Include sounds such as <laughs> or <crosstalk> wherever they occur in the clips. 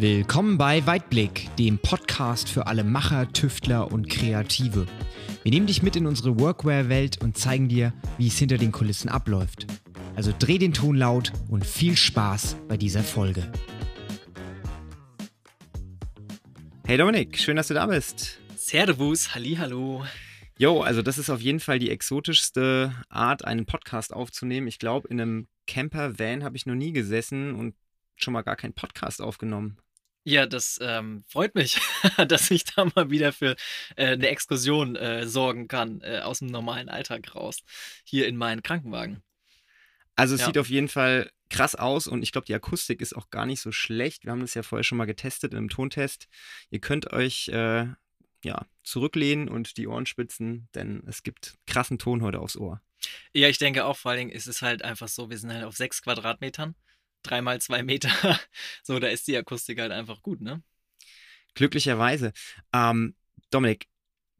Willkommen bei Weitblick, dem Podcast für alle Macher, Tüftler und Kreative. Wir nehmen dich mit in unsere Workwear-Welt und zeigen dir, wie es hinter den Kulissen abläuft. Also dreh den Ton laut und viel Spaß bei dieser Folge. Hey Dominik, schön, dass du da bist. Servus, hallo. Jo, also das ist auf jeden Fall die exotischste Art, einen Podcast aufzunehmen. Ich glaube, in einem Camper-Van habe ich noch nie gesessen und schon mal gar keinen Podcast aufgenommen. Ja, das ähm, freut mich, <laughs> dass ich da mal wieder für äh, eine Exkursion äh, sorgen kann äh, aus dem normalen Alltag raus, hier in meinen Krankenwagen. Also es Ja. sieht auf jeden Fall krass aus und ich glaube, die Akustik ist auch gar nicht so schlecht. Wir haben das ja vorher schon mal getestet in einem Tontest. Ihr könnt euch äh, ja, zurücklehnen und die Ohren spitzen, denn es gibt krassen Ton heute aufs Ohr. Ja, ich denke auch, vor allen Dingen ist es halt einfach so, wir sind halt auf sechs Quadratmetern, dreimal zwei Meter. <laughs> So, da ist die Akustik halt einfach gut, ne? Glücklicherweise. Ähm, Dominik,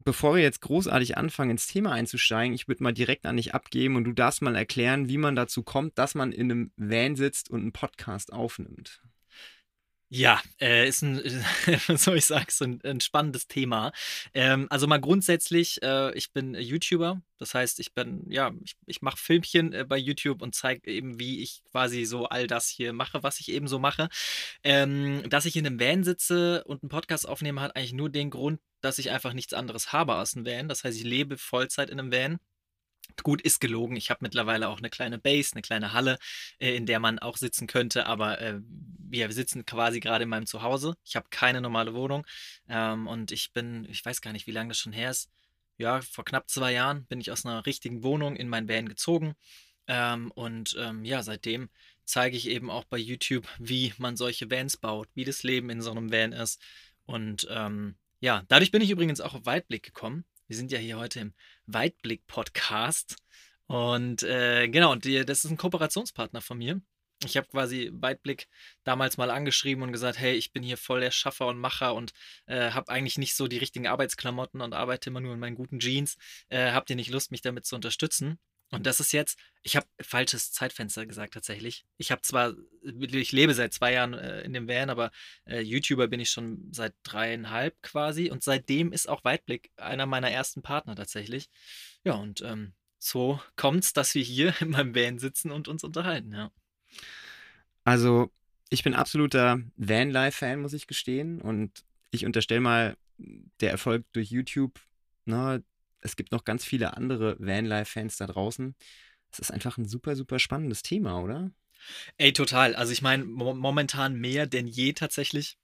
bevor wir jetzt großartig anfangen, ins Thema einzusteigen, ich würde mal direkt an dich abgeben und du darfst mal erklären, wie man dazu kommt, dass man in einem Van sitzt und einen Podcast aufnimmt. Ja, äh, ist ein, <laughs> was soll ich sagen, so ein, ein spannendes Thema. Ähm, also mal grundsätzlich, äh, ich bin YouTuber, das heißt, ich bin, ja, ich, ich mache Filmchen äh, bei YouTube und zeige eben, wie ich quasi so all das hier mache, was ich eben so mache. Ähm, dass ich in einem Van sitze und einen Podcast aufnehme, hat eigentlich nur den Grund, dass ich einfach nichts anderes habe als ein Van. Das heißt, ich lebe Vollzeit in einem Van. Gut, ist gelogen. Ich habe mittlerweile auch eine kleine Base, eine kleine Halle, äh, in der man auch sitzen könnte, aber äh, wir sitzen quasi gerade in meinem Zuhause. Ich habe keine normale Wohnung ähm, und ich bin, ich weiß gar nicht, wie lange das schon her ist. Ja, vor knapp zwei Jahren bin ich aus einer richtigen Wohnung in mein Van gezogen ähm, und ähm, ja, seitdem zeige ich eben auch bei YouTube, wie man solche Vans baut, wie das Leben in so einem Van ist und ähm, ja, dadurch bin ich übrigens auch auf Weitblick gekommen. Wir sind ja hier heute im Weitblick-Podcast. Und äh, genau, und die, das ist ein Kooperationspartner von mir. Ich habe quasi Weitblick damals mal angeschrieben und gesagt, hey, ich bin hier voll der Schaffer und Macher und äh, habe eigentlich nicht so die richtigen Arbeitsklamotten und arbeite immer nur in meinen guten Jeans. Äh, habt ihr nicht Lust, mich damit zu unterstützen? Und das ist jetzt, ich habe falsches Zeitfenster gesagt tatsächlich. Ich habe zwar, ich lebe seit zwei Jahren äh, in dem Van, aber äh, YouTuber bin ich schon seit dreieinhalb quasi und seitdem ist auch Weitblick einer meiner ersten Partner tatsächlich. Ja, und ähm, so kommt's, dass wir hier <laughs> in meinem Van sitzen und uns unterhalten, ja. Also, ich bin absoluter Vanlife-Fan, muss ich gestehen. Und ich unterstelle mal, der Erfolg durch YouTube, ne, es gibt noch ganz viele andere Vanlife-Fans da draußen. Es ist einfach ein super, super spannendes Thema, oder? Ey, total. Also ich meine, mo momentan mehr denn je tatsächlich.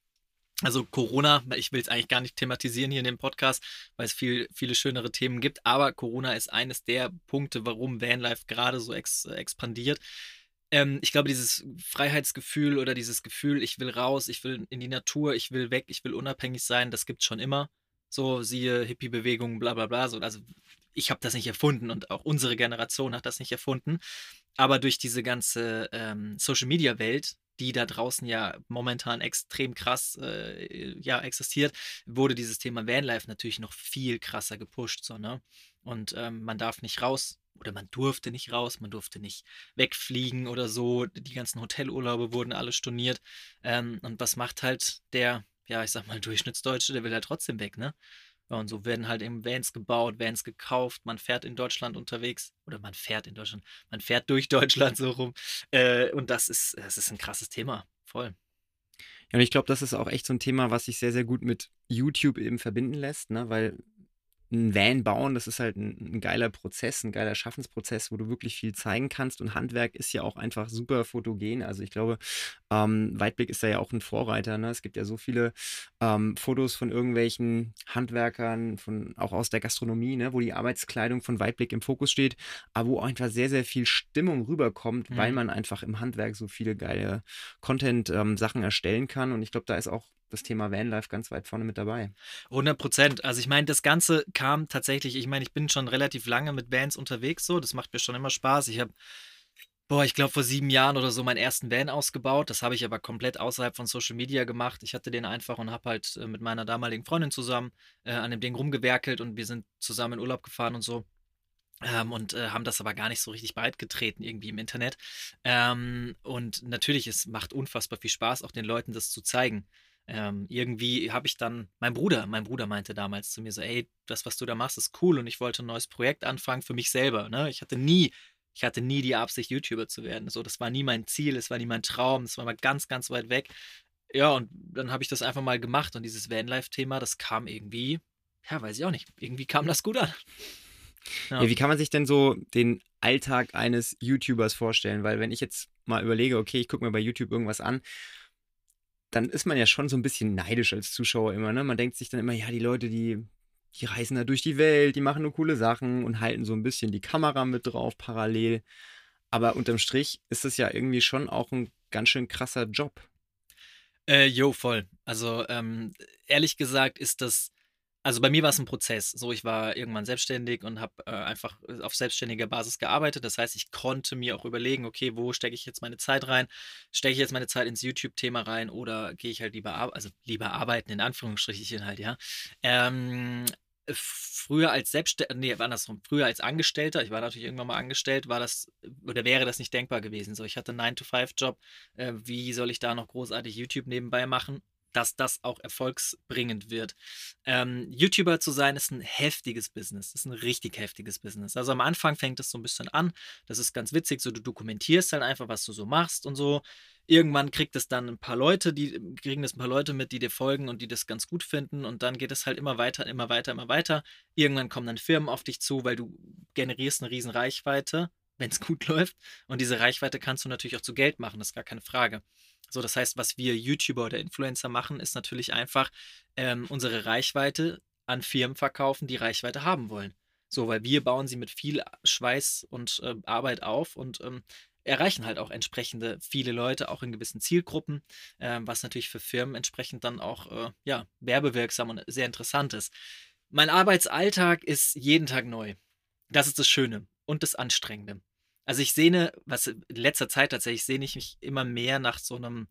Also Corona, ich will es eigentlich gar nicht thematisieren hier in dem Podcast, weil es viel, viele schönere Themen gibt, aber Corona ist eines der Punkte, warum Vanlife gerade so ex expandiert. Ähm, ich glaube, dieses Freiheitsgefühl oder dieses Gefühl, ich will raus, ich will in die Natur, ich will weg, ich will unabhängig sein, das gibt's schon immer. So, siehe Hippie-Bewegung, bla bla bla. So, also ich habe das nicht erfunden und auch unsere Generation hat das nicht erfunden. Aber durch diese ganze ähm, Social-Media-Welt, die da draußen ja momentan extrem krass äh, ja, existiert, wurde dieses Thema Vanlife natürlich noch viel krasser gepusht. So, ne? Und ähm, man darf nicht raus oder man durfte nicht raus, man durfte nicht wegfliegen oder so. Die ganzen Hotelurlaube wurden alle storniert. Ähm, und was macht halt der, ja, ich sag mal, Durchschnittsdeutsche, der will halt trotzdem weg, ne? Ja, und so werden halt eben Vans gebaut, Vans gekauft, man fährt in Deutschland unterwegs oder man fährt in Deutschland, man fährt durch <laughs> Deutschland so rum. Äh, und das ist, das ist ein krasses Thema. Voll. Ja, und ich glaube, das ist auch echt so ein Thema, was sich sehr, sehr gut mit YouTube eben verbinden lässt, ne? Weil ein Van bauen, das ist halt ein, ein geiler Prozess, ein geiler Schaffensprozess, wo du wirklich viel zeigen kannst. Und Handwerk ist ja auch einfach super fotogen. Also ich glaube, ähm, Weitblick ist da ja auch ein Vorreiter. Ne? Es gibt ja so viele ähm, Fotos von irgendwelchen Handwerkern, von, auch aus der Gastronomie, ne? wo die Arbeitskleidung von Weitblick im Fokus steht, aber wo auch einfach sehr, sehr viel Stimmung rüberkommt, weil Mhm. man einfach im Handwerk so viele geile Content-Sachen erstellen kann. Und ich glaube, da ist auch das Thema Vanlife ganz weit vorne mit dabei. 100 Prozent. Also ich meine, das Ganze kam tatsächlich, ich meine, ich bin schon relativ lange mit Vans unterwegs, so, das macht mir schon immer Spaß. Ich habe, boah, ich glaube vor sieben Jahren oder so meinen ersten Van ausgebaut. Das habe ich aber komplett außerhalb von Social Media gemacht. Ich hatte den einfach und habe halt äh, mit meiner damaligen Freundin zusammen äh, an dem Ding rumgewerkelt und wir sind zusammen in Urlaub gefahren und so. Ähm, und äh, haben das aber gar nicht so richtig breit getreten irgendwie im Internet. Ähm, und natürlich, es macht unfassbar viel Spaß, auch den Leuten das zu zeigen. Ähm, irgendwie habe ich dann, mein Bruder, mein Bruder meinte damals zu mir so, ey, das, was du da machst, ist cool und ich wollte ein neues Projekt anfangen für mich selber. Ne? Ich hatte nie, ich hatte nie die Absicht, YouTuber zu werden. So, das war nie mein Ziel, es war nie mein Traum, das war mal ganz, ganz weit weg. Ja, und dann habe ich das einfach mal gemacht und dieses Vanlife-Thema, das kam irgendwie, ja, weiß ich auch nicht, irgendwie kam das gut an. <laughs> Ja. Ja, wie kann man sich denn so den Alltag eines YouTubers vorstellen? Weil wenn ich jetzt mal überlege, okay, ich gucke mir bei YouTube irgendwas an, dann ist man ja schon so ein bisschen neidisch als Zuschauer immer. Ne? Man denkt sich dann immer, ja, die Leute, die, die reisen da durch die Welt, die machen nur coole Sachen und halten so ein bisschen die Kamera mit drauf parallel. Aber unterm Strich ist es ja irgendwie schon auch ein ganz schön krasser Job. Äh, jo, voll. Also ähm, ehrlich gesagt ist das also bei mir war es ein Prozess. So, ich war irgendwann selbstständig und habe äh, einfach äh, auf selbstständiger Basis gearbeitet. Das heißt, ich konnte mir auch überlegen, okay, wo stecke ich jetzt meine Zeit rein? Stecke ich jetzt meine Zeit ins YouTube-Thema rein oder gehe ich halt lieber, also lieber arbeiten, in Anführungsstrichen halt, ja. Ähm, früher als Selbstständiger, nee, andersrum, früher als Angestellter, ich war natürlich irgendwann mal angestellt, war das oder wäre das nicht denkbar gewesen. So, ich hatte einen 9-to-5-Job, äh, wie soll ich da noch großartig YouTube nebenbei machen? Dass das auch erfolgsbringend wird. Ähm, YouTuber zu sein ist ein heftiges Business, ist ein richtig heftiges Business. Also am Anfang fängt es so ein bisschen an, das ist ganz witzig, so du dokumentierst halt einfach, was du so machst und so. Irgendwann kriegt es dann ein paar Leute, die kriegen das ein paar Leute mit, die dir folgen und die das ganz gut finden und dann geht es halt immer weiter, immer weiter, immer weiter. Irgendwann kommen dann Firmen auf dich zu, weil du generierst eine riesen Reichweite, wenn es <laughs> gut läuft und diese Reichweite kannst du natürlich auch zu Geld machen, das ist gar keine Frage. So, das heißt, was wir YouTuber oder Influencer machen, ist natürlich einfach ähm, unsere Reichweite an Firmen verkaufen, die Reichweite haben wollen. So, weil wir bauen sie mit viel Schweiß und äh, Arbeit auf und ähm, erreichen halt auch entsprechende viele Leute, auch in gewissen Zielgruppen, äh, was natürlich für Firmen entsprechend dann auch äh, ja, werbewirksam und sehr interessant ist. Mein Arbeitsalltag ist jeden Tag neu. Das ist das Schöne und das Anstrengende. Also ich sehne, was in letzter Zeit tatsächlich sehne ich mich immer mehr nach so einem,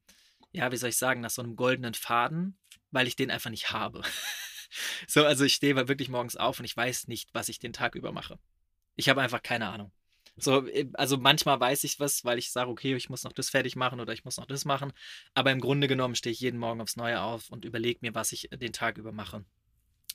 ja, wie soll ich sagen, nach so einem goldenen Faden, weil ich den einfach nicht habe. <laughs> so, also ich stehe wirklich morgens auf und ich weiß nicht, was ich den Tag über mache. Ich habe einfach keine Ahnung. So, äh, also manchmal weiß ich was, weil ich sage, okay, ich muss noch das fertig machen oder ich muss noch das machen. Aber im Grunde genommen stehe ich jeden Morgen aufs Neue auf und überlege mir, was ich den Tag über mache.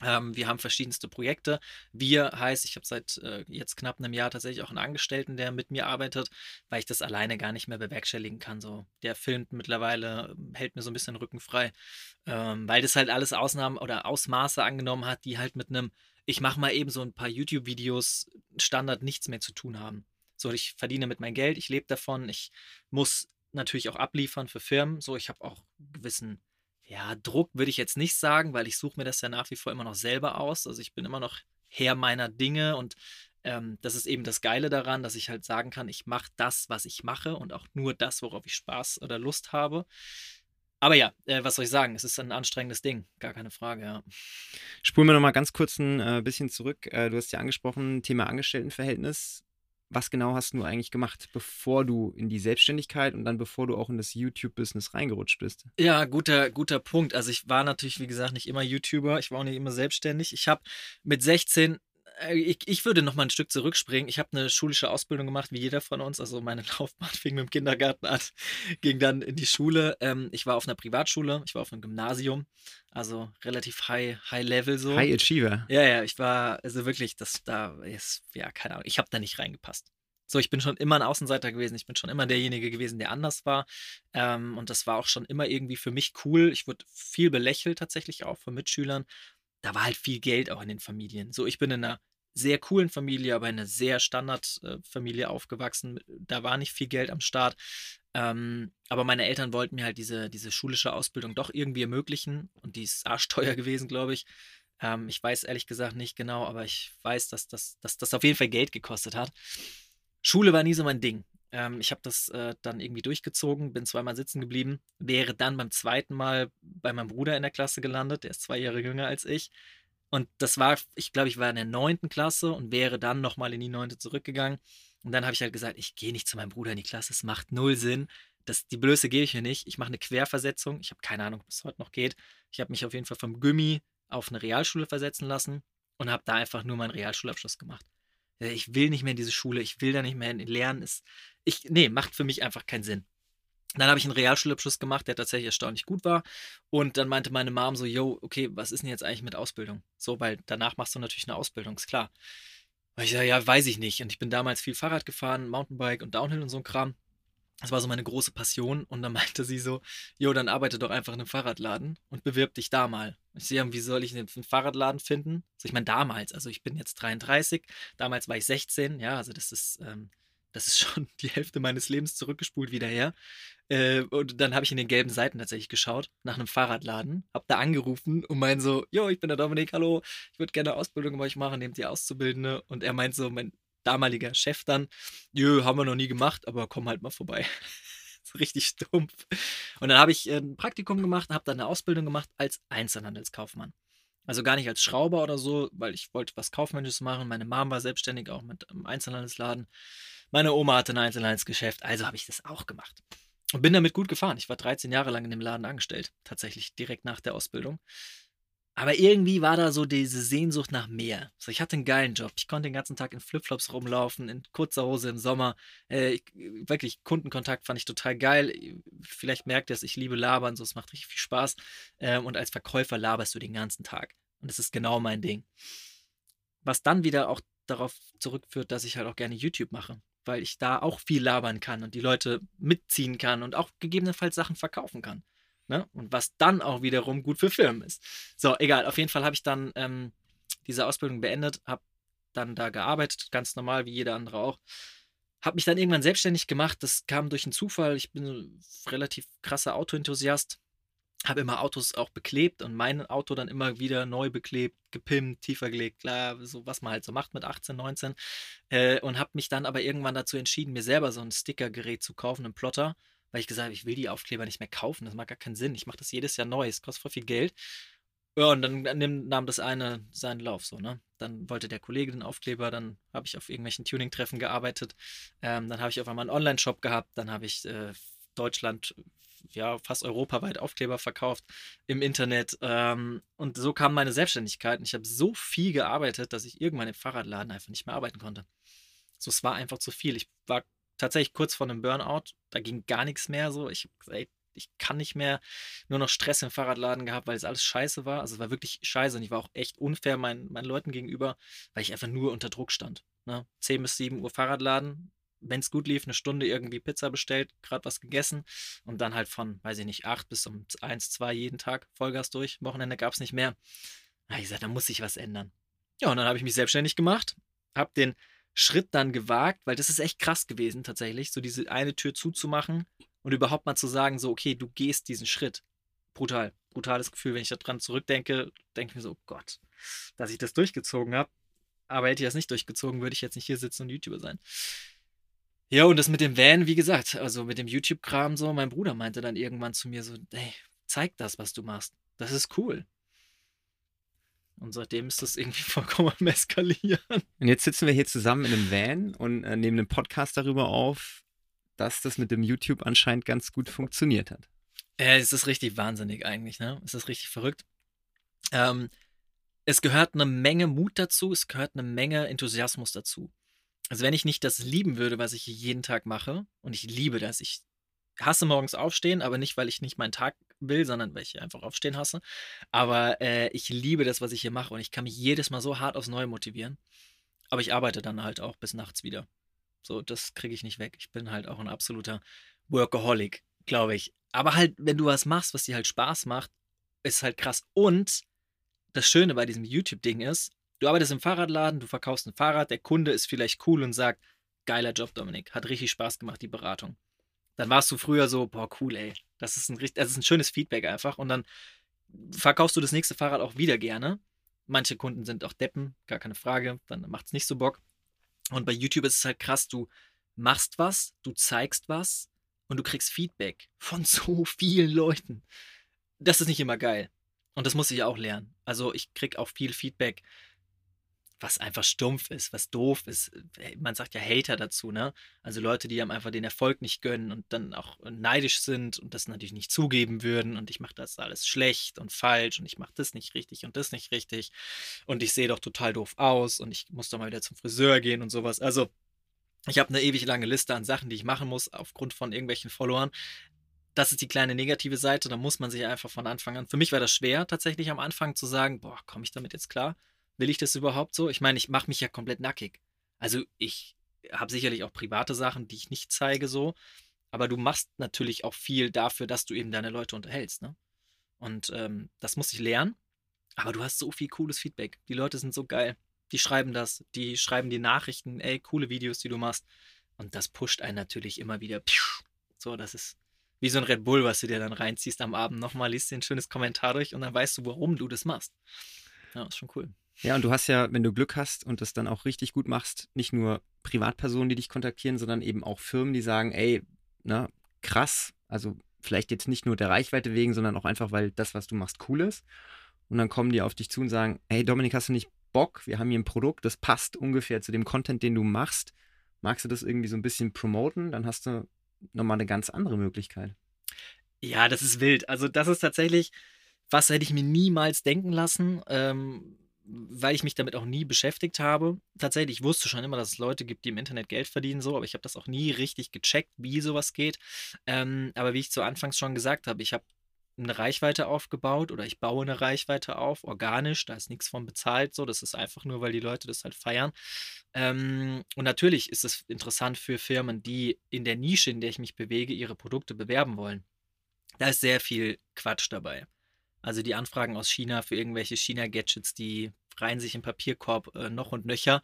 Ähm, wir haben verschiedenste Projekte. Wir heißt, ich habe seit äh, jetzt knapp einem Jahr tatsächlich auch einen Angestellten, der mit mir arbeitet, weil ich das alleine gar nicht mehr bewerkstelligen kann. So, der filmt mittlerweile, hält mir so ein bisschen Rücken frei, ähm, weil das halt alles Ausnahmen oder Ausmaße angenommen hat, die halt mit einem, ich mache mal eben so ein paar YouTube-Videos Standard nichts mehr zu tun haben. So, ich verdiene mit mein Geld, ich lebe davon, ich muss natürlich auch abliefern für Firmen. So, ich habe auch gewissen ja, Druck würde ich jetzt nicht sagen, weil ich suche mir das ja nach wie vor immer noch selber aus. Also ich bin immer noch Herr meiner Dinge und ähm, das ist eben das Geile daran, dass ich halt sagen kann, ich mache das, was ich mache und auch nur das, worauf ich Spaß oder Lust habe. Aber ja, äh, was soll ich sagen? Es ist ein anstrengendes Ding, gar keine Frage, ja. Spulen wir nochmal ganz kurz ein äh, bisschen zurück. Äh, du hast ja angesprochen, Thema Angestelltenverhältnis was genau hast du eigentlich gemacht, bevor du in die Selbstständigkeit und dann bevor du auch in das YouTube-Business reingerutscht bist? Ja, guter, guter Punkt. Also ich war natürlich, wie gesagt, nicht immer YouTuber, ich war auch nicht immer selbstständig. Ich habe mit 16 äh, ich, ich würde noch mal ein Stück zurückspringen. Ich habe eine schulische Ausbildung gemacht, wie jeder von uns. Also meine <laughs> Laufbahn fing mit dem Kindergarten an, ging dann in die Schule. Ähm, ich war auf einer Privatschule, ich war auf einem Gymnasium, also relativ high, high level so. High Achiever. Ja, ja, ich war, also wirklich, das da ist, ja, keine Ahnung, ich habe da nicht reingepasst. So, ich bin schon immer ein Außenseiter gewesen. Ich bin schon immer derjenige gewesen, der anders war. Ähm, und das war auch schon immer irgendwie für mich cool. Ich wurde viel belächelt tatsächlich auch von Mitschülern da war halt viel Geld auch in den Familien. So, ich bin in einer sehr coolen Familie, aber in einer sehr Standardfamilie äh, aufgewachsen. Da war nicht viel Geld am Start. Ähm, aber meine Eltern wollten mir halt diese, diese schulische Ausbildung doch irgendwie ermöglichen. Und die ist arschteuer <laughs> gewesen, glaube ich. Ähm, ich weiß ehrlich gesagt nicht genau, aber ich weiß, dass das, dass das auf jeden Fall Geld gekostet hat. Schule war nie so mein Ding. Ähm, ich habe das äh, dann irgendwie durchgezogen, bin zweimal sitzen geblieben, wäre dann beim zweiten Mal bei meinem Bruder in der Klasse gelandet, der ist zwei Jahre jünger als ich. Und das war, ich glaube, ich war in der neunten Klasse und wäre dann nochmal in die neunte zurückgegangen. Und dann habe ich halt gesagt, ich gehe nicht zu meinem Bruder in die Klasse, es macht null Sinn. Das, die Blöße gebe ich mir nicht. Ich mache eine Querversetzung. Ich habe keine Ahnung, ob es heute noch geht. Ich habe mich auf jeden Fall vom Gummi auf eine Realschule versetzen lassen und habe da einfach nur meinen Realschulabschluss gemacht. Ich will nicht mehr in diese Schule, ich will da nicht mehr lernen. Ist, ich, nee, macht für mich einfach keinen Sinn. Dann habe ich einen Realschulabschluss gemacht, der tatsächlich erstaunlich gut war. Und dann meinte meine Mom so, yo, okay, was ist denn jetzt eigentlich mit Ausbildung? So, weil danach machst du natürlich eine Ausbildung, ist klar. Und ich sage, ja, weiß ich nicht. Und ich bin damals viel Fahrrad gefahren, Mountainbike und Downhill und so ein Kram. Das war so meine große Passion. Und dann <laughs> meinte sie so, jo, dann arbeite doch einfach in einem Fahrradladen und bewirb dich da mal. Ich sehe, wie soll ich einen Fahrradladen finden? Also ich meine, damals, also ich bin jetzt 33, damals war ich 16, ja, also das ist, ähm, das ist <laughs> schon die Hälfte meines Lebens zurückgespult wieder her. Äh, und dann habe ich in den gelben Seiten tatsächlich geschaut, nach einem Fahrradladen, habe da angerufen und meinte so, jo, ich bin der Dominik, hallo, ich würde gerne Ausbildung bei euch machen, nehmt ihr Auszubildende. Und er meint so, mein damaliger Chef dann, jö, haben wir noch nie gemacht, aber komm halt mal vorbei. <laughs> <laughs> richtig stumpf. Und dann habe ich äh, ein Praktikum gemacht, habe dann eine Ausbildung gemacht als Einzelhandelskaufmann. Also gar nicht als Schrauber oder so, weil ich wollte was Kaufmännisches machen. Meine Mom war selbstständig, auch mit einem Einzelhandelsladen. Meine Oma hatte ein Einzelhandelsgeschäft, also habe ich das auch gemacht. Und bin damit gut gefahren. Ich war 13 Jahre lang in dem Laden angestellt, tatsächlich direkt nach der Ausbildung. Aber irgendwie war da so diese Sehnsucht nach mehr. So, ich hatte einen geilen Job. Ich konnte den ganzen Tag in Flipflops rumlaufen, in kurzer Hose im Sommer. Äh, ich, wirklich, Kundenkontakt fand ich total geil. Vielleicht merkt ihr es, ich liebe Labern, so es macht richtig viel Spaß. Äh, und als Verkäufer laberst du den ganzen Tag. Und das ist genau mein Ding. Was dann wieder auch darauf zurückführt, dass ich halt auch gerne YouTube mache weil ich da auch viel labern kann und die Leute mitziehen kann und auch gegebenenfalls Sachen verkaufen kann. Ne? Und was dann auch wiederum gut für Firmen ist. So, egal, auf jeden Fall habe ich dann ähm, diese Ausbildung beendet, habe dann da gearbeitet, ganz normal, wie jeder andere auch. Habe mich dann irgendwann selbstständig gemacht. Das kam durch einen Zufall. Ich bin ein relativ krasser Autoenthusiast habe immer Autos auch beklebt und mein Auto dann immer wieder neu beklebt, gepimpt, tiefer gelegt, klar, so was man halt so macht mit 18, 19. Äh, und habe mich dann aber irgendwann dazu entschieden, mir selber so ein Stickergerät zu kaufen, einen Plotter, weil ich gesagt habe, ich will die Aufkleber nicht mehr kaufen, das macht gar keinen Sinn. Ich mache das jedes Jahr neu, es kostet voll viel Geld. Ja, und dann nahm das eine seinen Lauf so, ne? Dann wollte der Kollege den Aufkleber, dann habe ich auf irgendwelchen Tuning-Treffen gearbeitet, ähm, dann habe ich auf einmal einen Online-Shop gehabt, dann habe ich äh, Deutschland ja, fast europaweit Aufkleber verkauft im Internet. Ähm, und so kam meine Selbstständigkeit. Und ich habe so viel gearbeitet, dass ich irgendwann im Fahrradladen einfach nicht mehr arbeiten konnte. So, es war einfach zu viel. Ich war tatsächlich kurz vor einem Burnout. Da ging gar nichts mehr so. Ich, ey, ich kann nicht mehr nur noch Stress im Fahrradladen gehabt, weil es alles scheiße war. Also es war wirklich scheiße und ich war auch echt unfair meinen, meinen Leuten gegenüber, weil ich einfach nur unter Druck stand. Ne? 10 bis 7 Uhr Fahrradladen, wenn es gut lief, eine Stunde irgendwie Pizza bestellt, gerade was gegessen und dann halt von, weiß ich nicht, acht bis um eins, zwei jeden Tag Vollgas durch. Wochenende gab es nicht mehr. Da ich gesagt, da muss sich was ändern. Ja, und dann habe ich mich selbstständig gemacht, habe den Schritt dann gewagt, weil das ist echt krass gewesen tatsächlich, so diese eine Tür zuzumachen und überhaupt mal zu sagen, so, okay, du gehst diesen Schritt. Brutal, brutales Gefühl, wenn ich daran zurückdenke, denke ich mir so, oh Gott, dass ich das durchgezogen habe. Aber hätte ich das nicht durchgezogen, würde ich jetzt nicht hier sitzen und YouTuber sein. Ja, und das mit dem Van, wie gesagt, also mit dem YouTube-Kram so, mein Bruder meinte dann irgendwann zu mir so, ey, zeig das, was du machst. Das ist cool. Und seitdem ist das irgendwie <laughs> vollkommen am Eskalieren. Und jetzt sitzen wir hier zusammen in einem Van und äh, nehmen einen Podcast darüber auf, dass das mit dem YouTube anscheinend ganz gut funktioniert hat. Ja, es ist richtig wahnsinnig eigentlich, ne? Es ist richtig verrückt. Ähm, es gehört eine Menge Mut dazu, es gehört eine Menge Enthusiasmus dazu. Also wenn ich nicht das lieben würde, was ich jeden Tag mache, und ich liebe das, ich hasse morgens aufstehen, aber nicht, weil ich nicht meinen Tag will, sondern weil ich einfach aufstehen hasse. Aber äh, ich liebe das, was ich hier mache und ich kann mich jedes Mal so hart aufs Neue motivieren. Aber ich arbeite dann halt auch bis nachts wieder. So, das kriege ich nicht weg. Ich bin halt auch ein absoluter Workaholic, glaube ich. Aber halt, wenn du was machst, was dir halt Spaß macht, ist halt krass. Und das Schöne bei diesem YouTube-Ding ist, Du arbeitest im Fahrradladen, du verkaufst ein Fahrrad, der Kunde ist vielleicht cool und sagt, geiler Job, Dominik, hat richtig Spaß gemacht, die Beratung. Dann warst du früher so, boah, cool, ey. Das ist ein, das ist ein schönes Feedback einfach. Und dann verkaufst du das nächste Fahrrad auch wieder gerne. Manche Kunden sind auch Deppen, gar keine Frage. Dann macht es nicht so Bock. Und bei YouTube ist es halt krass, du machst was, du zeigst was und du kriegst Feedback von <laughs> so vielen Leuten. Das ist nicht immer geil. Und das muss ich auch lernen. Also ich krieg auch viel Feedback was einfach stumpf ist, was doof ist. Äh, man sagt ja Hater dazu, ne? Also Leute, die einem einfach den Erfolg nicht gönnen und dann auch neidisch sind und das natürlich nicht zugeben würden und ich mache das alles schlecht und falsch und ich mache das nicht richtig und das nicht richtig und ich sehe doch total doof aus und ich muss doch mal wieder zum Friseur gehen und sowas. Also ich habe eine ewig lange Liste an Sachen, die ich machen muss aufgrund von irgendwelchen Followern. das ist die kleine negative Seite, da muss man sich einfach von Anfang an. Für mich war das schwer, tatsächlich am Anfang zu sagen, boah, komme ich damit jetzt klar? Will ich das überhaupt so? Ich meine, ich mache mich ja komplett nackig. Also ich habe sicherlich auch private Sachen, die ich nicht zeige so, aber du machst natürlich auch viel dafür, dass du eben deine Leute unterhältst, ne? Und ähm, das muss ich lernen. Aber du hast so viel cooles Feedback. Die Leute sind so geil. Die schreiben das, die schreiben die Nachrichten, ey, coole Videos, die du machst. Und das pusht einen natürlich immer wieder. So, das ist wie so ein Red Bull, was du dir dann reinziehst am Abend nochmal, liest dir ein schönes Kommentar durch und dann weißt du, warum du das machst. Ja, ist schon cool. Ja, und du hast ja, wenn du Glück hast und das dann auch richtig gut machst, nicht nur Privatpersonen, die dich kontaktieren, sondern eben auch Firmen, die sagen, ey, na, krass, also vielleicht jetzt nicht nur der Reichweite wegen, sondern auch einfach, weil das, was du machst, cool ist. Und dann kommen die auf dich zu und sagen, hey Dominik, hast du nicht Bock? Wir haben hier ein Produkt, das passt ungefähr zu dem Content, den du machst. Magst du das irgendwie so ein bisschen promoten? Dann hast du nochmal eine ganz andere Möglichkeit. Ja, das ist wild. Also das ist tatsächlich, was hätte ich mir niemals denken lassen, ähm, weil ich mich damit auch nie beschäftigt habe. Tatsächlich, ich wusste schon immer, dass es Leute gibt, die im Internet Geld verdienen, so, aber ich habe das auch nie richtig gecheckt, wie sowas geht. Ähm, aber wie ich zu Anfangs schon gesagt habe, ich habe eine Reichweite aufgebaut oder ich baue eine Reichweite auf, organisch, da ist nichts von bezahlt, so, das ist einfach nur, weil die Leute das halt feiern. Ähm, und natürlich ist es interessant für Firmen, die in der Nische, in der ich mich bewege, ihre Produkte bewerben wollen. Da ist sehr viel Quatsch dabei. Also die Anfragen aus China für irgendwelche China-Gadgets, die reihen sich im Papierkorb äh, noch und nöcher.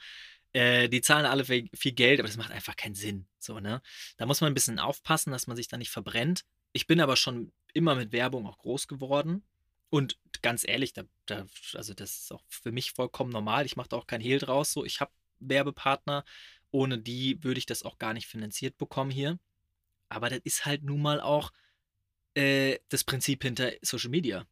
Äh, die zahlen alle viel Geld, aber das macht einfach keinen Sinn. So, ne? Da muss man ein bisschen aufpassen, dass man sich da nicht verbrennt. Ich bin aber schon immer mit Werbung auch groß geworden. Und ganz ehrlich, da, da, also das ist auch für mich vollkommen normal. Ich mache da auch kein Hehl draus. So, ich habe Werbepartner. Ohne die würde ich das auch gar nicht finanziert bekommen hier. Aber das ist halt nun mal auch äh, das Prinzip hinter Social Media.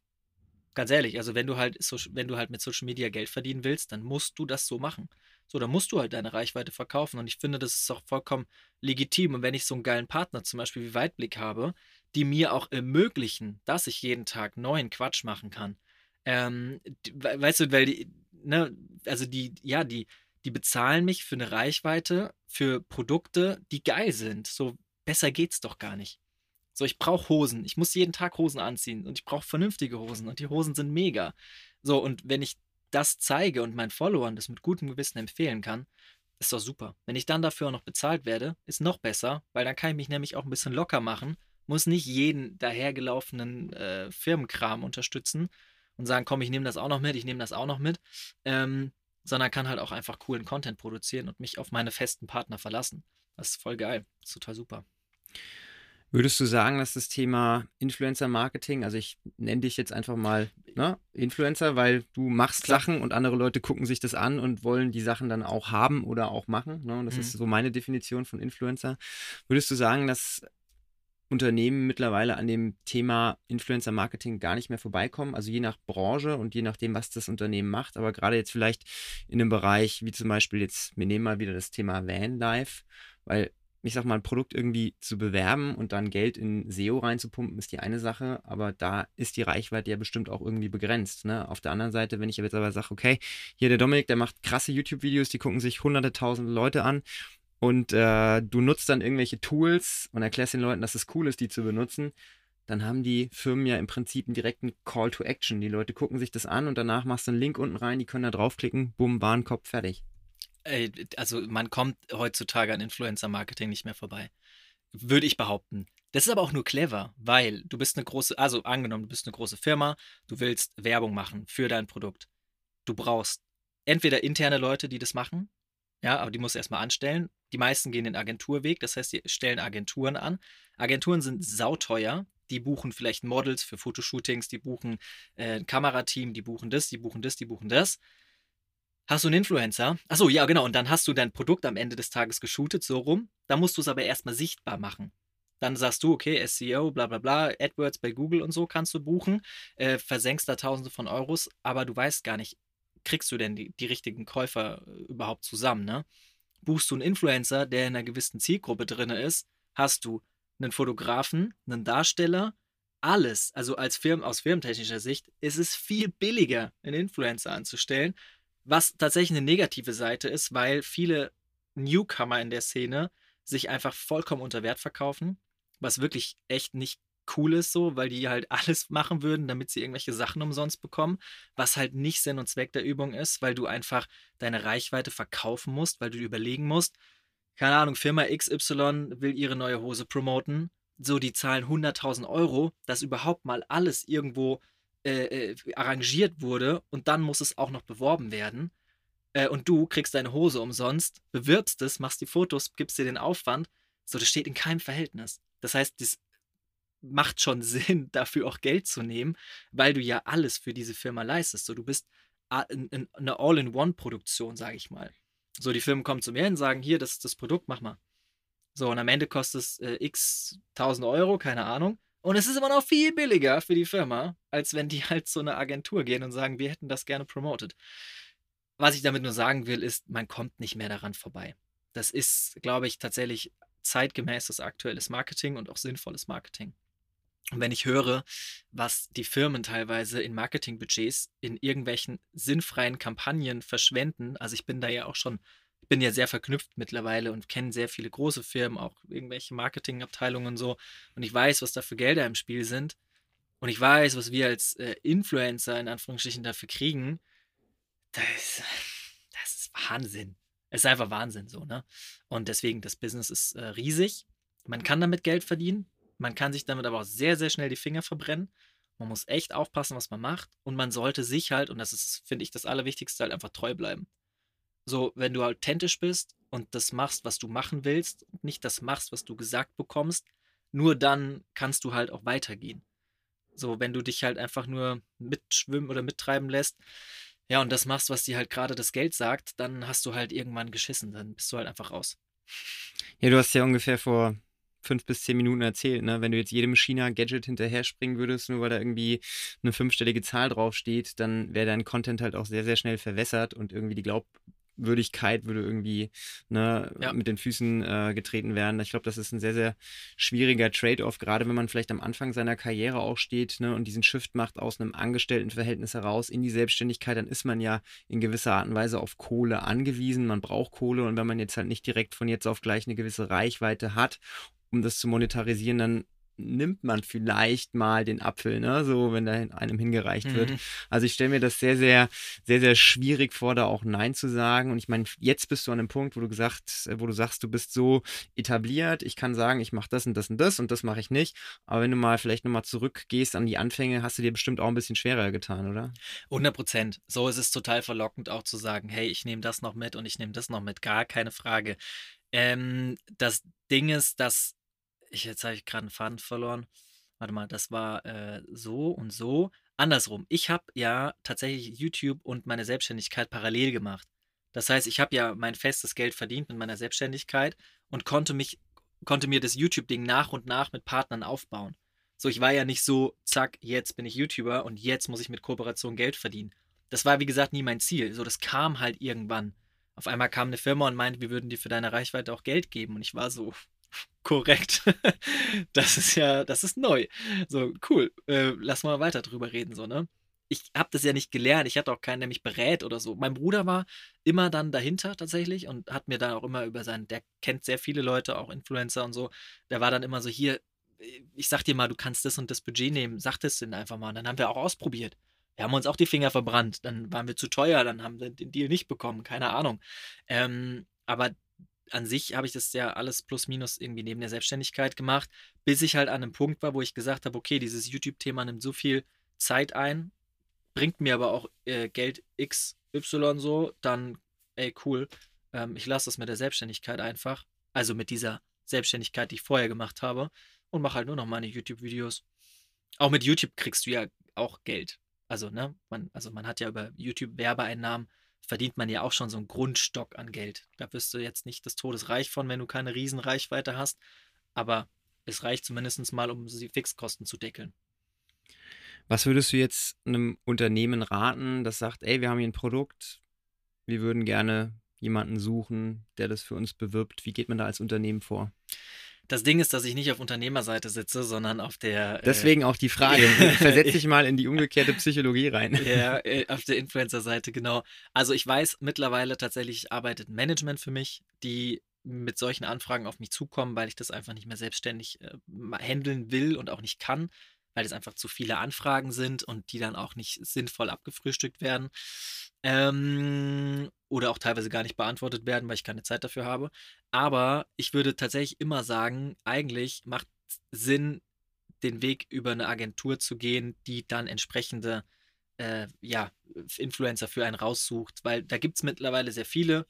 Ganz ehrlich, also wenn du halt so, wenn du halt mit Social Media Geld verdienen willst, dann musst du das so machen. So, dann musst du halt deine Reichweite verkaufen. Und ich finde, das ist auch vollkommen legitim. Und wenn ich so einen geilen Partner zum Beispiel wie Weitblick habe, die mir auch ermöglichen, dass ich jeden Tag neuen Quatsch machen kann. Ähm, weißt du, weil die, ne, also die, ja, die, die bezahlen mich für eine Reichweite, für Produkte, die geil sind. So besser geht's doch gar nicht. So, ich brauche Hosen. Ich muss jeden Tag Hosen anziehen und ich brauche vernünftige Hosen und die Hosen sind mega. So, und wenn ich das zeige und meinen Followern das mit gutem Gewissen empfehlen kann, ist doch super. Wenn ich dann dafür auch noch bezahlt werde, ist noch besser, weil dann kann ich mich nämlich auch ein bisschen locker machen, muss nicht jeden dahergelaufenen äh, Firmenkram unterstützen und sagen, komm, ich nehme das auch noch mit, ich nehme das auch noch mit, ähm, sondern kann halt auch einfach coolen Content produzieren und mich auf meine festen Partner verlassen. Das ist voll geil. Das ist total super. Würdest du sagen, dass das Thema Influencer-Marketing, also ich nenne dich jetzt einfach mal ne, Influencer, weil du machst Klar. Sachen und andere Leute gucken sich das an und wollen die Sachen dann auch haben oder auch machen. Ne? Und das mhm. ist so meine Definition von Influencer. Würdest du sagen, dass Unternehmen mittlerweile an dem Thema Influencer-Marketing gar nicht mehr vorbeikommen? Also je nach Branche und je nachdem, was das Unternehmen macht, aber gerade jetzt vielleicht in einem Bereich wie zum Beispiel jetzt, wir nehmen mal wieder das Thema Vanlife, weil ich sag mal, ein Produkt irgendwie zu bewerben und dann Geld in SEO reinzupumpen, ist die eine Sache, aber da ist die Reichweite ja bestimmt auch irgendwie begrenzt. Ne? Auf der anderen Seite, wenn ich jetzt aber sage, okay, hier der Dominik, der macht krasse YouTube-Videos, die gucken sich hunderte, tausende Leute an und äh, du nutzt dann irgendwelche Tools und erklärst den Leuten, dass es cool ist, die zu benutzen, dann haben die Firmen ja im Prinzip einen direkten Call to Action. Die Leute gucken sich das an und danach machst du einen Link unten rein, die können da draufklicken, bumm, Warenkorb, fertig also man kommt heutzutage an Influencer-Marketing nicht mehr vorbei. Würde ich behaupten. Das ist aber auch nur clever, weil du bist eine große, also angenommen, du bist eine große Firma, du willst Werbung machen für dein Produkt. Du brauchst entweder interne Leute, die das machen, ja, aber die musst du erstmal anstellen. Die meisten gehen den Agenturweg, das heißt, die stellen Agenturen an. Agenturen sind sauteuer, die buchen vielleicht Models für Fotoshootings, die buchen äh, ein Kamerateam, die buchen das, die buchen das, die buchen das hast du einen Influencer. Achso, ja, genau. Und dann hast du dein Produkt am Ende des Tages geshootet, so rum. Da musst du es aber erstmal sichtbar machen. Dann sagst du, okay, SEO, bla bla bla, AdWords bei Google und so kannst du buchen, äh, versenkst da Tausende von Euros, aber du weißt gar nicht, kriegst du denn die, die richtigen Käufer äh, überhaupt zusammen, ne? Buchst du einen Influencer, der in einer gewissen Zielgruppe drin ist, hast du einen Fotografen, einen Darsteller, alles, also als Firmen, aus firmentechnischer Sicht, ist es viel billiger, einen Influencer anzustellen, was tatsächlich eine negative Seite ist, weil viele Newcomer in der Szene sich einfach vollkommen unter Wert verkaufen, was wirklich echt nicht cool ist so, weil die halt <laughs> alles machen würden, damit sie irgendwelche Sachen umsonst bekommen, was halt nicht Sinn und Zweck der Übung ist, weil du einfach deine Reichweite verkaufen musst, weil du überlegen musst, keine Ahnung, Firma XY will ihre neue Hose promoten, so die zahlen 100.000 Euro, dass überhaupt mal alles irgendwo äh, äh, arrangiert wurde und dann muss es auch noch beworben werden. Äh, und du kriegst deine Hose umsonst, bewirbst es, machst die Fotos, gibst dir den Aufwand. So, das steht in keinem Verhältnis. Das heißt, das macht schon <laughs> Sinn, dafür auch Geld zu nehmen, weil du ja alles für diese Firma leistest. So, du bist eine All-in-One-Produktion, sage ich mal. So, die Firmen kommen zu mir und sagen, hier, das ist das Produkt, mach mal. So, und am Ende kostet es äh, x tausend Euro, keine Ahnung. Und es ist immer noch viel billiger für die Firma, als wenn die halt zu einer Agentur gehen und sagen, wir hätten das gerne promoted. Was ich damit nur sagen will, ist, man kommt nicht mehr daran vorbei. Das ist, glaube ich, tatsächlich zeitgemäßes aktuelles Marketing und auch sinnvolles Marketing. Und wenn ich höre, was die Firmen teilweise in Marketingbudgets in irgendwelchen sinnfreien Kampagnen verschwenden, also ich bin da ja auch schon, ich bin ja sehr verknüpft mittlerweile und kenne sehr viele große Firmen, auch irgendwelche Marketingabteilungen und so, und ich weiß, was da für Gelder im Spiel sind. Und ich weiß, was wir als äh, Influencer in Anführungsstrichen dafür kriegen. Das ist, <laughs> das ist Wahnsinn. Es ist einfach Wahnsinn so, ne? Und deswegen, das Business ist äh, riesig. Man kann damit Geld verdienen. Man kann sich damit aber auch sehr, sehr schnell die Finger verbrennen. Man muss echt aufpassen, was man macht. Und man sollte sich halt, und das ist, finde ich, das Allerwichtigste, halt einfach treu bleiben. So, wenn du authentisch bist und das machst, was du machen willst, nicht das machst, was du gesagt bekommst, nur dann kannst du halt auch weitergehen. So, wenn du dich halt einfach nur mitschwimmen oder mittreiben lässt, ja, und das machst, was dir halt gerade das Geld sagt, dann hast du halt irgendwann geschissen, dann bist du halt einfach raus. Ja, du hast ja ungefähr vor fünf bis zehn Minuten erzählt, ne? Wenn du jetzt jedem China-Gadget hinterher springen würdest, nur weil da irgendwie eine fünfstellige Zahl draufsteht, dann wäre dein Content halt auch sehr, sehr schnell verwässert und irgendwie die Glaub Würdigkeit würde irgendwie ne, ja. mit den Füßen äh, getreten werden. Ich glaube, das ist ein sehr, sehr schwieriger Trade-off, gerade wenn man vielleicht am Anfang seiner Karriere auch steht ne, und diesen Shift macht aus einem Angestelltenverhältnis heraus in die Selbstständigkeit, dann ist man ja in gewisser Art und Weise auf Kohle angewiesen. Man braucht Kohle und wenn man jetzt halt nicht direkt von jetzt auf gleich eine gewisse Reichweite hat, um das zu monetarisieren, dann nimmt man vielleicht mal den Apfel, ne? so wenn da einem hingereicht wird. Mhm. Also ich stelle mir das sehr, sehr, sehr, sehr schwierig vor, da auch Nein zu sagen. Und ich meine, jetzt bist du an einem Punkt, wo du gesagt, wo du sagst, du bist so etabliert, ich kann sagen, ich mache das und das und das und das mache ich nicht. Aber wenn du mal vielleicht nochmal zurückgehst an die Anfänge, hast du dir bestimmt auch ein bisschen schwerer getan, oder? 100 Prozent. So ist es total verlockend auch zu sagen, hey, ich nehme das noch mit und ich nehme das noch mit, gar keine Frage. Ähm, das Ding ist, dass ich, jetzt habe ich gerade einen Faden verloren. Warte mal, das war äh, so und so. Andersrum. Ich habe ja tatsächlich YouTube und meine Selbstständigkeit parallel gemacht. Das heißt, ich habe ja mein festes Geld verdient mit meiner Selbstständigkeit und konnte mich, konnte mir das YouTube-Ding nach und nach mit Partnern aufbauen. So, ich war ja nicht so, zack, jetzt bin ich YouTuber und jetzt muss ich mit Kooperation Geld verdienen. Das war, wie gesagt, nie mein Ziel. So, das kam halt irgendwann. Auf einmal kam eine Firma und meinte, wir würden dir für deine Reichweite auch Geld geben. Und ich war so, korrekt. <laughs> das ist ja, das ist neu. So, cool. Äh, lass mal weiter drüber reden, so, ne? Ich habe das ja nicht gelernt. Ich hatte auch keinen, der mich berät oder so. Mein Bruder war immer dann dahinter tatsächlich und hat mir dann auch immer über seinen, der kennt sehr viele Leute, auch Influencer und so. Der war dann immer so, hier, ich sag dir mal, du kannst das und das Budget nehmen, sag das denn einfach mal. Und dann haben wir auch ausprobiert. Wir haben uns auch die Finger verbrannt. Dann waren wir zu teuer, dann haben wir den Deal nicht bekommen, keine Ahnung. Ähm, aber an sich habe ich das ja alles plus minus irgendwie neben der Selbstständigkeit gemacht, bis ich halt an einem Punkt war, wo ich gesagt habe, okay, dieses YouTube-Thema nimmt so viel Zeit ein, bringt mir aber auch äh, Geld XY so, dann, ey, cool, ähm, ich lasse das mit der Selbstständigkeit einfach, also mit dieser Selbstständigkeit, die ich vorher gemacht habe und mache halt nur noch meine YouTube-Videos. Auch mit YouTube kriegst du ja auch Geld. Also, ne, man, also man hat ja über YouTube Werbeeinnahmen verdient man ja auch schon so einen Grundstock an Geld. Da wirst du jetzt nicht des Todes reich von, wenn du keine Riesenreichweite hast, aber es reicht zumindest mal, um die Fixkosten zu deckeln. Was würdest du jetzt einem Unternehmen raten, das sagt, ey, wir haben hier ein Produkt, wir würden gerne jemanden suchen, der das für uns bewirbt. Wie geht man da als Unternehmen vor? Das Ding ist, dass ich nicht auf Unternehmerseite sitze, sondern auf der. Äh, Deswegen äh, auch die Frage. <laughs> Versetz dich mal in die umgekehrte Psychologie rein. Ja, äh, auf der Influencer-Seite, genau. Also ich weiß mittlerweile tatsächlich arbeitet Management für mich, die mit solchen Anfragen auf mich zukommen, weil ich das einfach nicht mehr selbstständig äh, handeln will und auch nicht kann, weil es einfach zu viele Anfragen sind und die dann auch nicht sinnvoll abgefrühstückt werden. Ähm, oder auch teilweise gar nicht beantwortet werden, weil ich keine Zeit dafür habe. Aber ich würde tatsächlich immer sagen, eigentlich macht Sinn, den Weg über eine Agentur zu gehen, die dann entsprechende äh, ja, Influencer für einen raussucht, weil da gibt es mittlerweile sehr viele,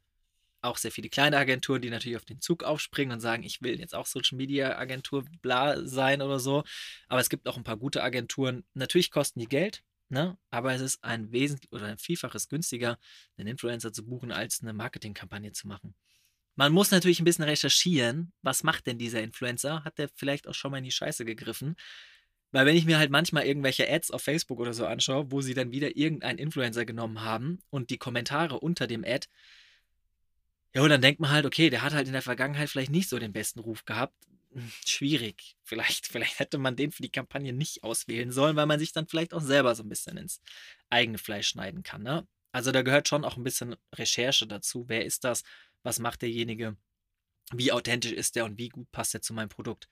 auch sehr viele kleine Agenturen, die natürlich auf den Zug aufspringen und sagen, ich will jetzt auch Social Media Agentur bla sein oder so. Aber es gibt auch ein paar gute Agenturen. Natürlich kosten die Geld, ne? aber es ist ein wesentlich oder ein Vielfaches günstiger, einen Influencer zu buchen, als eine Marketingkampagne zu machen. Man muss natürlich ein bisschen recherchieren, was macht denn dieser Influencer? Hat der vielleicht auch schon mal in die Scheiße gegriffen? Weil wenn ich mir halt manchmal irgendwelche Ads auf Facebook oder so anschaue, wo sie dann wieder irgendeinen Influencer genommen haben und die Kommentare unter dem Ad, ja, und dann denkt man halt, okay, der hat halt in der Vergangenheit vielleicht nicht so den besten Ruf gehabt. Hm, schwierig. Vielleicht, <laughs> vielleicht hätte man den für die Kampagne nicht auswählen sollen, weil man sich dann vielleicht auch selber so ein bisschen ins eigene Fleisch schneiden kann. Ne? Also da gehört schon auch ein bisschen Recherche dazu. Wer ist das? Was macht derjenige? Wie authentisch ist der und wie gut passt er zu meinem Produkt?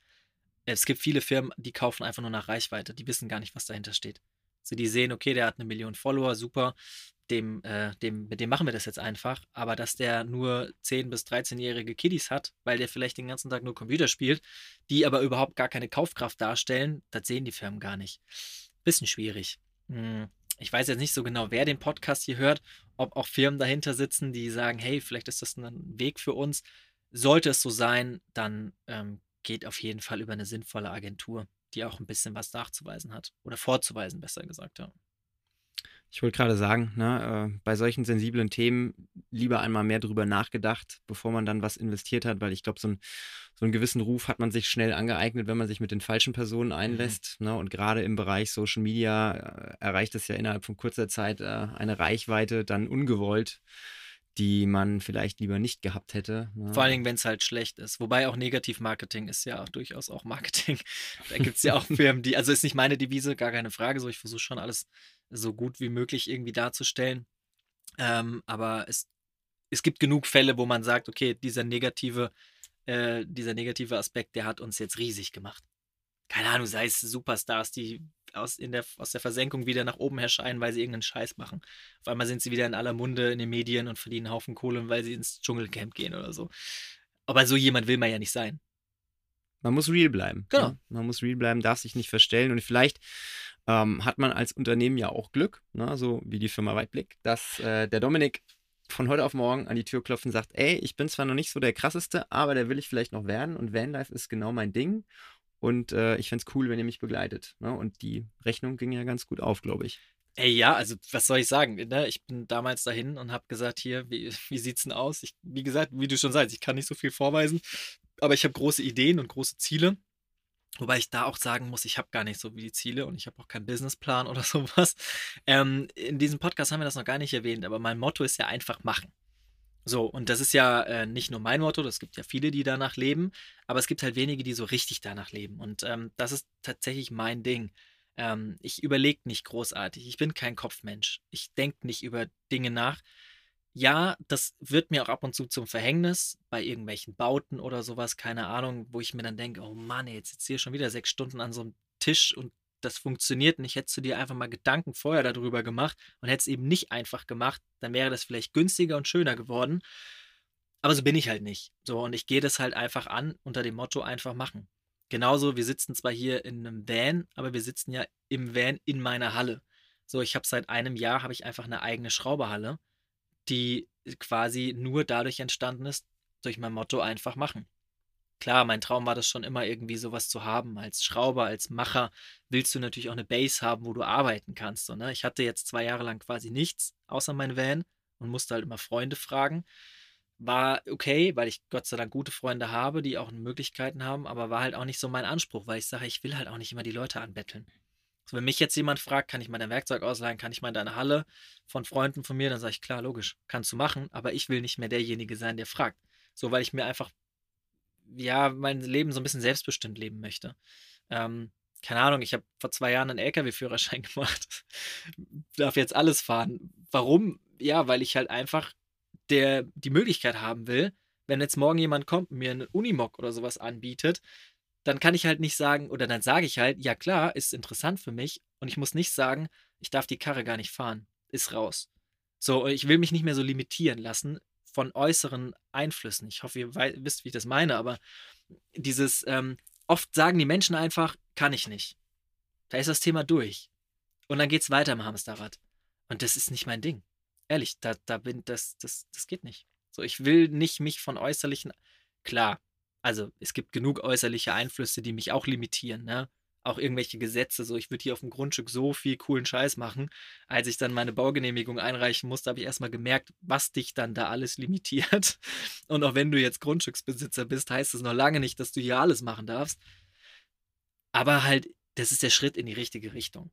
Es gibt viele Firmen, die kaufen einfach nur nach Reichweite. Die wissen gar nicht, was dahinter steht. Also die sehen, okay, der hat eine Million Follower, super, dem, äh, dem, mit dem machen wir das jetzt einfach. Aber dass der nur 10- bis 13-jährige Kiddies hat, weil der vielleicht den ganzen Tag nur Computer spielt, die aber überhaupt gar keine Kaufkraft darstellen, das sehen die Firmen gar nicht. Bisschen schwierig. Hm. Ich weiß jetzt nicht so genau, wer den Podcast hier hört, ob auch Firmen dahinter sitzen, die sagen, hey, vielleicht ist das ein Weg für uns. Sollte es so sein, dann ähm, geht auf jeden Fall über eine sinnvolle Agentur, die auch ein bisschen was nachzuweisen hat. Oder vorzuweisen, besser gesagt, ja. Ich wollte gerade sagen, ne, äh, bei solchen sensiblen Themen lieber einmal mehr drüber nachgedacht, bevor man dann was investiert hat, weil ich glaube, so, ein, so einen gewissen Ruf hat man sich schnell angeeignet, wenn man sich mit den falschen Personen mhm. einlässt. Mhm. Ne, und gerade im Bereich Social Media äh, erreicht es ja innerhalb von kurzer Zeit äh, eine Reichweite dann ungewollt die man vielleicht lieber nicht gehabt hätte. Ne? Vor allen Dingen, wenn es halt schlecht ist. Wobei auch Negativ-Marketing ist ja auch durchaus auch Marketing. <laughs> Da gibt es ja auch <laughs> Firmen, die, also ist nicht meine Devise, gar keine Frage. So, ich versuche schon alles so gut wie möglich irgendwie darzustellen. Ähm, aber es, es gibt genug Fälle, wo man sagt, okay, dieser negative, äh, dieser negative Aspekt, der hat uns jetzt riesig gemacht. Keine Ahnung, sei es Superstars, die aus, in der, aus der Versenkung wieder nach oben erscheinen, weil sie irgendeinen Scheiß machen. Auf einmal sind sie wieder in aller Munde in den Medien und verdienen einen Haufen Kohle, weil sie ins Dschungelcamp gehen oder so. Aber so jemand will man ja nicht sein. Man muss real bleiben. Genau. Ne? Man muss real bleiben, darf sich nicht verstellen. Und vielleicht ähm, hat man als Unternehmen ja auch Glück, ne? so wie die Firma Weitblick, dass äh, der Dominik von heute auf morgen an die Tür klopft und sagt, ey, ich bin zwar noch nicht so der krasseste, aber der will ich vielleicht noch werden und Vanlife ist genau mein Ding. Und äh, ich fände es cool, wenn ihr mich begleitet. Ne? Und die Rechnung ging ja ganz gut auf, glaube ich. Ey, ja, also was soll ich sagen? Ne? Ich bin damals dahin und habe gesagt, hier, wie, <laughs> wie sieht's denn aus? Ich, wie gesagt, wie du schon sagst, ich kann nicht so viel vorweisen, aber ich habe große Ideen und große Ziele. Wobei ich da auch sagen muss, ich habe gar nicht so wie die Ziele und ich habe auch keinen Businessplan <laughs> oder sowas. Ähm, in diesem Podcast haben wir das noch gar nicht erwähnt, aber mein Motto ist ja einfach machen. So, und das ist ja äh, nicht nur mein Motto, es gibt ja viele, die danach leben, aber es gibt halt wenige, die so richtig danach leben. Und ähm, das ist tatsächlich mein Ding. Ähm, ich überlege nicht großartig. Ich bin kein Kopfmensch. Ich denke nicht über Dinge nach. Ja, das wird mir auch ab und zu zum Verhängnis bei irgendwelchen Bauten oder sowas, keine Ahnung, wo ich mir dann denke, oh Mann, jetzt sitze hier schon wieder sechs Stunden an so einem Tisch und das funktioniert nicht, hättest du dir einfach mal Gedanken vorher darüber gemacht und hättest es eben nicht einfach gemacht, dann wäre das vielleicht günstiger und schöner geworden. Aber so bin ich halt nicht. So, und ich gehe das halt einfach an unter dem Motto einfach machen. Genauso, wir sitzen zwar hier in einem Van, aber wir sitzen ja im Van in meiner Halle. So, ich habe seit einem Jahr habe ich einfach eine eigene Schrauberhalle, die quasi nur dadurch entstanden ist, durch mein Motto einfach machen. Klar, mein Traum war das schon immer irgendwie sowas zu haben. Als Schrauber, als Macher willst du natürlich auch eine Base haben, wo du arbeiten kannst. So, ne? Ich hatte jetzt zwei Jahre lang quasi nichts außer mein Van und musste halt immer Freunde fragen. War okay, weil ich Gott sei Dank gute Freunde habe, die auch Möglichkeiten haben, aber war halt auch nicht so mein Anspruch, weil ich sage, ich will halt auch nicht immer die Leute anbetteln. So, wenn mich jetzt jemand fragt, kann ich mal dein Werkzeug ausleihen, kann ich mal in deine Halle von Freunden von mir, dann sage ich, klar, logisch, kannst du machen, aber ich will nicht mehr derjenige sein, der fragt. So, weil ich mir einfach ja, mein Leben so ein bisschen selbstbestimmt leben möchte. Ähm, keine Ahnung, ich habe vor zwei Jahren einen LKW-Führerschein <laughs> gemacht. Darf jetzt alles fahren. Warum? Ja, weil ich halt einfach der, die Möglichkeit haben will, wenn jetzt morgen jemand kommt und mir einen Unimog oder sowas anbietet, dann kann ich halt nicht sagen, oder dann sage ich halt, ja klar, ist interessant für mich. Und ich muss nicht sagen, ich darf die Karre gar nicht fahren. Ist raus. So, ich will mich nicht mehr so limitieren lassen von äußeren Einflüssen. Ich hoffe, ihr wisst, wie ich das meine, aber dieses, ähm, oft sagen die Menschen einfach, kann ich nicht. Da ist das Thema durch. Und dann geht es weiter im Hamsterrad. Und das ist nicht mein Ding. Ehrlich, da, da bin, das, das, das geht nicht. So, ich will nicht mich von äußerlichen, klar, also es gibt genug äußerliche Einflüsse, die mich auch limitieren, ne? Auch irgendwelche Gesetze, so ich würde hier auf dem Grundstück so viel coolen Scheiß machen. Als ich dann meine Baugenehmigung einreichen musste, habe ich erstmal gemerkt, was dich dann da alles limitiert. <laughs> Und auch wenn du jetzt Grundstücksbesitzer bist, heißt das noch lange nicht, dass du hier alles machen darfst. Aber halt, das ist der Schritt in die richtige Richtung.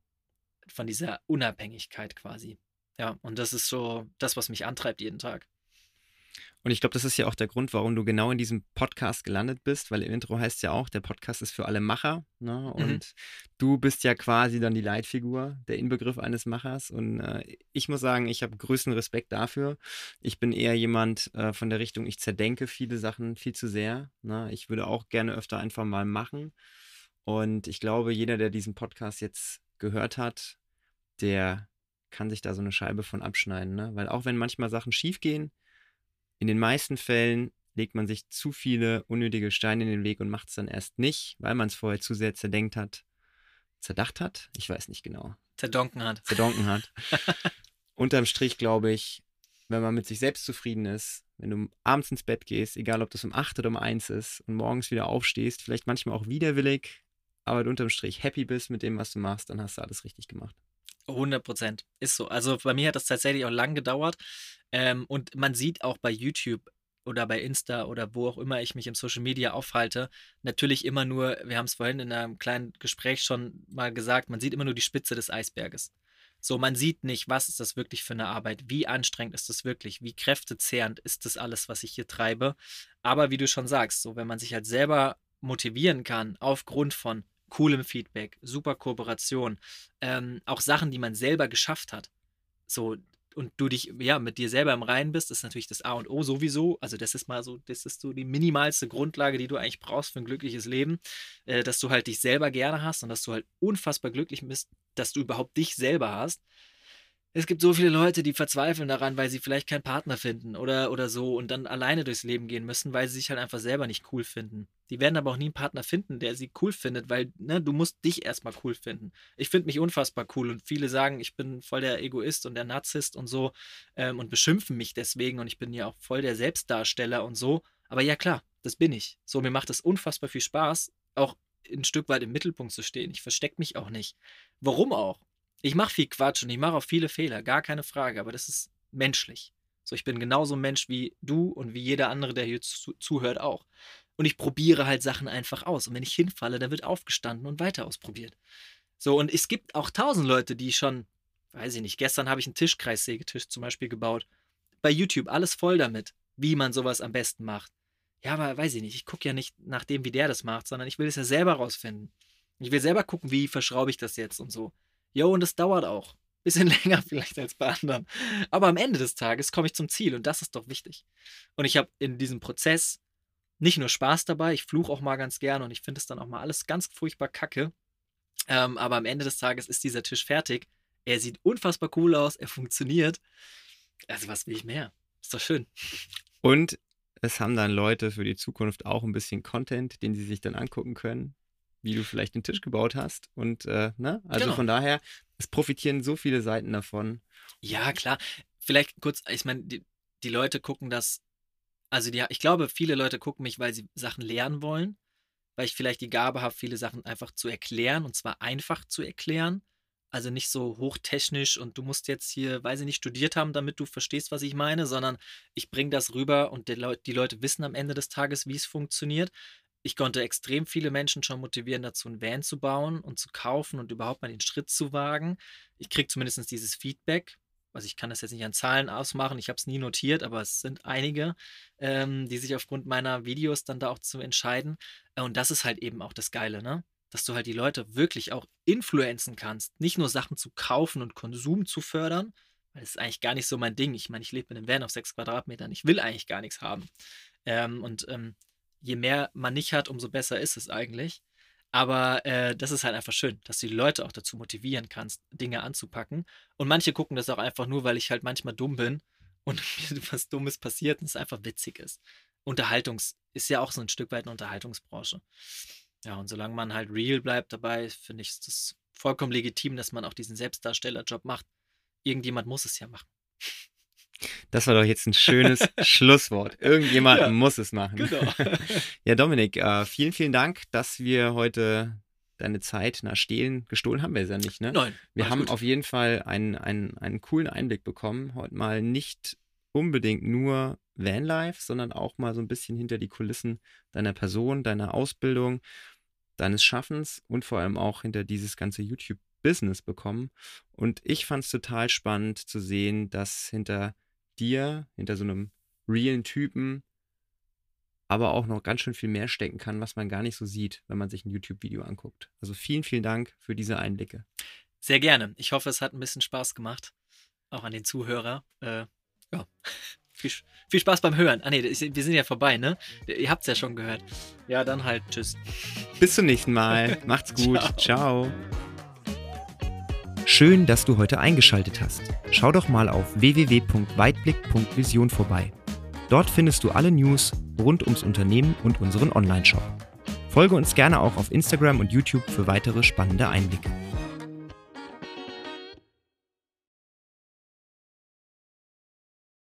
Von dieser Unabhängigkeit quasi. Ja, und das ist so das, was mich antreibt jeden Tag. Und ich glaube, das ist ja auch der Grund, warum du genau in diesem Podcast gelandet bist, weil im Intro heißt ja auch, der Podcast ist für alle Macher. Ne? Mhm. Und mhm. du bist ja quasi dann die Leitfigur, der Inbegriff eines Machers. Und äh, ich muss sagen, ich habe größten Respekt dafür. Ich bin eher jemand äh, von der Richtung, ich zerdenke viele Sachen viel zu sehr. Ne? Ich würde auch gerne öfter einfach mal machen. Und ich glaube, jeder, der diesen Podcast jetzt gehört hat, der kann sich da so eine Scheibe von abschneiden. Ne? Weil auch wenn manchmal Sachen schief gehen, in den meisten Fällen legt man sich zu viele unnötige Steine in den Weg und macht es dann erst nicht, weil man es vorher zu sehr zerdenkt hat, zerdacht hat. Ich weiß nicht genau. Zerdonken hat. Zerdonken hat. <laughs> Unterm Strich glaube ich, wenn man mit sich selbst zufrieden ist, wenn du abends ins Bett gehst, egal ob das um 8 oder um 1 ist und morgens wieder aufstehst, vielleicht manchmal auch widerwillig, aber du unterm Strich happy bist mit dem, was du machst, dann hast du alles richtig gemacht. 100 Prozent. Ist so. Also bei mir hat das tatsächlich auch lang gedauert. Ähm, und man sieht auch bei YouTube oder bei Insta oder wo auch immer ich mich im Social Media aufhalte, natürlich immer nur, wir haben es vorhin in einem kleinen Gespräch schon mal gesagt, man sieht immer nur die Spitze des Eisberges. So, man sieht nicht, was ist das wirklich für eine Arbeit, wie anstrengend ist das wirklich, wie kräftezehrend ist das alles, was ich hier treibe. Aber wie du schon sagst, so wenn man sich halt selber motivieren kann aufgrund von coolem Feedback, super Kooperation, ähm, auch Sachen, die man selber geschafft hat. So, und du dich ja mit dir selber im Reinen bist, ist natürlich das A und O sowieso. Also das ist mal so, das ist so die minimalste Grundlage, die du eigentlich brauchst für ein glückliches Leben, äh, dass du halt dich selber gerne hast und dass du halt unfassbar glücklich bist, dass du überhaupt dich selber hast es gibt so viele Leute, die verzweifeln daran, weil sie vielleicht keinen Partner finden oder, oder so und dann alleine durchs Leben gehen müssen, weil sie sich halt einfach selber nicht cool finden. Die werden aber auch nie einen Partner finden, der sie cool findet, weil ne, du musst dich erstmal cool finden. Ich finde mich unfassbar cool und viele sagen, ich bin voll der Egoist und der Narzisst und so ähm, und beschimpfen mich deswegen und ich bin ja auch voll der Selbstdarsteller und so. Aber ja klar, das bin ich. So, mir macht es unfassbar viel Spaß, auch ein Stück weit im Mittelpunkt zu stehen. Ich verstecke mich auch nicht. Warum auch? Ich mache viel Quatsch und ich mache auch viele Fehler, gar keine Frage, aber das ist menschlich. So, ich bin genauso Mensch wie du und wie jeder andere, der hier zu zuhört, auch. Und ich probiere halt Sachen einfach aus. Und wenn ich hinfalle, dann wird aufgestanden und weiter ausprobiert. So, und es gibt auch tausend Leute, die schon, weiß ich nicht, gestern habe ich einen Tischkreissägetisch zum Beispiel gebaut. Bei YouTube alles voll damit, wie man sowas am besten macht. Ja, aber weiß ich nicht, ich gucke ja nicht nach dem, wie der das macht, sondern ich will es ja selber rausfinden. Ich will selber gucken, wie verschraube ich das jetzt und so. Jo, und das dauert auch. Bisschen <laughs> länger vielleicht als bei anderen. Aber am Ende des Tages komme ich zum Ziel und das ist doch wichtig. Und ich habe in diesem Prozess nicht nur Spaß dabei, ich fluche auch mal ganz gern und ich finde es dann auch mal alles ganz furchtbar kacke. Ähm, aber am Ende des Tages ist dieser Tisch fertig. Er sieht unfassbar cool aus, er funktioniert. Also, was will ich mehr? Ist doch schön. Und es haben dann Leute für die Zukunft auch ein bisschen Content, den sie sich dann angucken können wie du vielleicht den Tisch gebaut hast. Und äh, ne? Also genau. von daher, es profitieren so viele Seiten davon. Ja, klar. Vielleicht kurz, ich meine, die, die Leute gucken das, also die, ich glaube, viele Leute gucken mich, weil sie Sachen lernen wollen, weil ich vielleicht die Gabe habe, viele Sachen einfach zu erklären und zwar einfach zu erklären. Also nicht so hochtechnisch und du musst jetzt hier, weiß ich nicht, studiert haben, damit du verstehst, was ich meine, sondern ich bringe das rüber und die Leute wissen am Ende des Tages, wie es funktioniert ich konnte extrem viele Menschen schon motivieren, dazu ein Van zu bauen und zu kaufen und überhaupt mal den Schritt zu wagen. Ich kriege zumindest dieses Feedback. Also ich kann das jetzt nicht an Zahlen ausmachen, ich habe es nie notiert, aber es sind einige, ähm, die sich aufgrund meiner Videos dann da auch zu entscheiden. Und das ist halt eben auch das Geile, ne? Dass du halt die Leute wirklich auch influenzen kannst. Nicht nur Sachen zu kaufen und Konsum zu fördern, weil das ist eigentlich gar nicht so mein Ding. Ich meine, ich lebe in einem Van auf sechs Quadratmetern. Ich will eigentlich gar nichts haben. Ähm, und ähm, je mehr man nicht hat, umso besser ist es eigentlich. Aber äh, das ist halt einfach schön, dass du die Leute auch dazu motivieren kannst, Dinge anzupacken. Und manche gucken das auch einfach nur, weil ich halt manchmal dumm bin <laughs> und mir was Dummes passiert und es einfach witzig ist. Unterhaltungs ist ja auch so ein Stück weit eine Unterhaltungsbranche. Ja, und solange man halt real bleibt dabei, finde ich es vollkommen legitim, dass man auch diesen Selbstdarstellerjob macht. Irgendjemand muss es ja machen. <laughs> Das war doch jetzt ein schönes <laughs> Schlusswort. Irgendjemand ja, muss es machen. Genau. <laughs> ja, Dominik, äh, vielen, vielen Dank, dass wir heute deine Zeit nach Stehlen gestohlen haben wir es ja nicht, ne? Nein. Wir haben gut. auf jeden Fall einen, einen, einen coolen Einblick bekommen. Heute mal nicht unbedingt nur Vanlife, sondern auch mal so ein bisschen hinter die Kulissen deiner Person, deiner Ausbildung, deines Schaffens und vor allem auch hinter dieses ganze YouTube-Business bekommen. Und ich fand es total spannend zu sehen, dass hinter dir, hinter so einem realen Typen, aber auch noch ganz schön viel mehr stecken kann, was man gar nicht so sieht, wenn man sich ein YouTube-Video anguckt. Also vielen, vielen Dank für diese Einblicke. Sehr gerne. Ich hoffe, es hat ein bisschen Spaß gemacht. Auch an den Zuhörer. Äh, ja. <laughs> Viel, viel, Spaß beim Hören. Ah, nee, wir sind ja vorbei, ne? Ihr habt es ja schon gehört. Ja, dann halt. Tschüss. Bis zum nächsten Mal. <laughs> Macht's gut. Ciao. Ciao. Schön, dass du heute eingeschaltet hast. Schau doch mal auf www.weitblick.vision vorbei. Dort findest du alle News rund ums Unternehmen und unseren Online-Shop. Folge uns gerne auch auf Instagram und YouTube für weitere spannende Einblicke.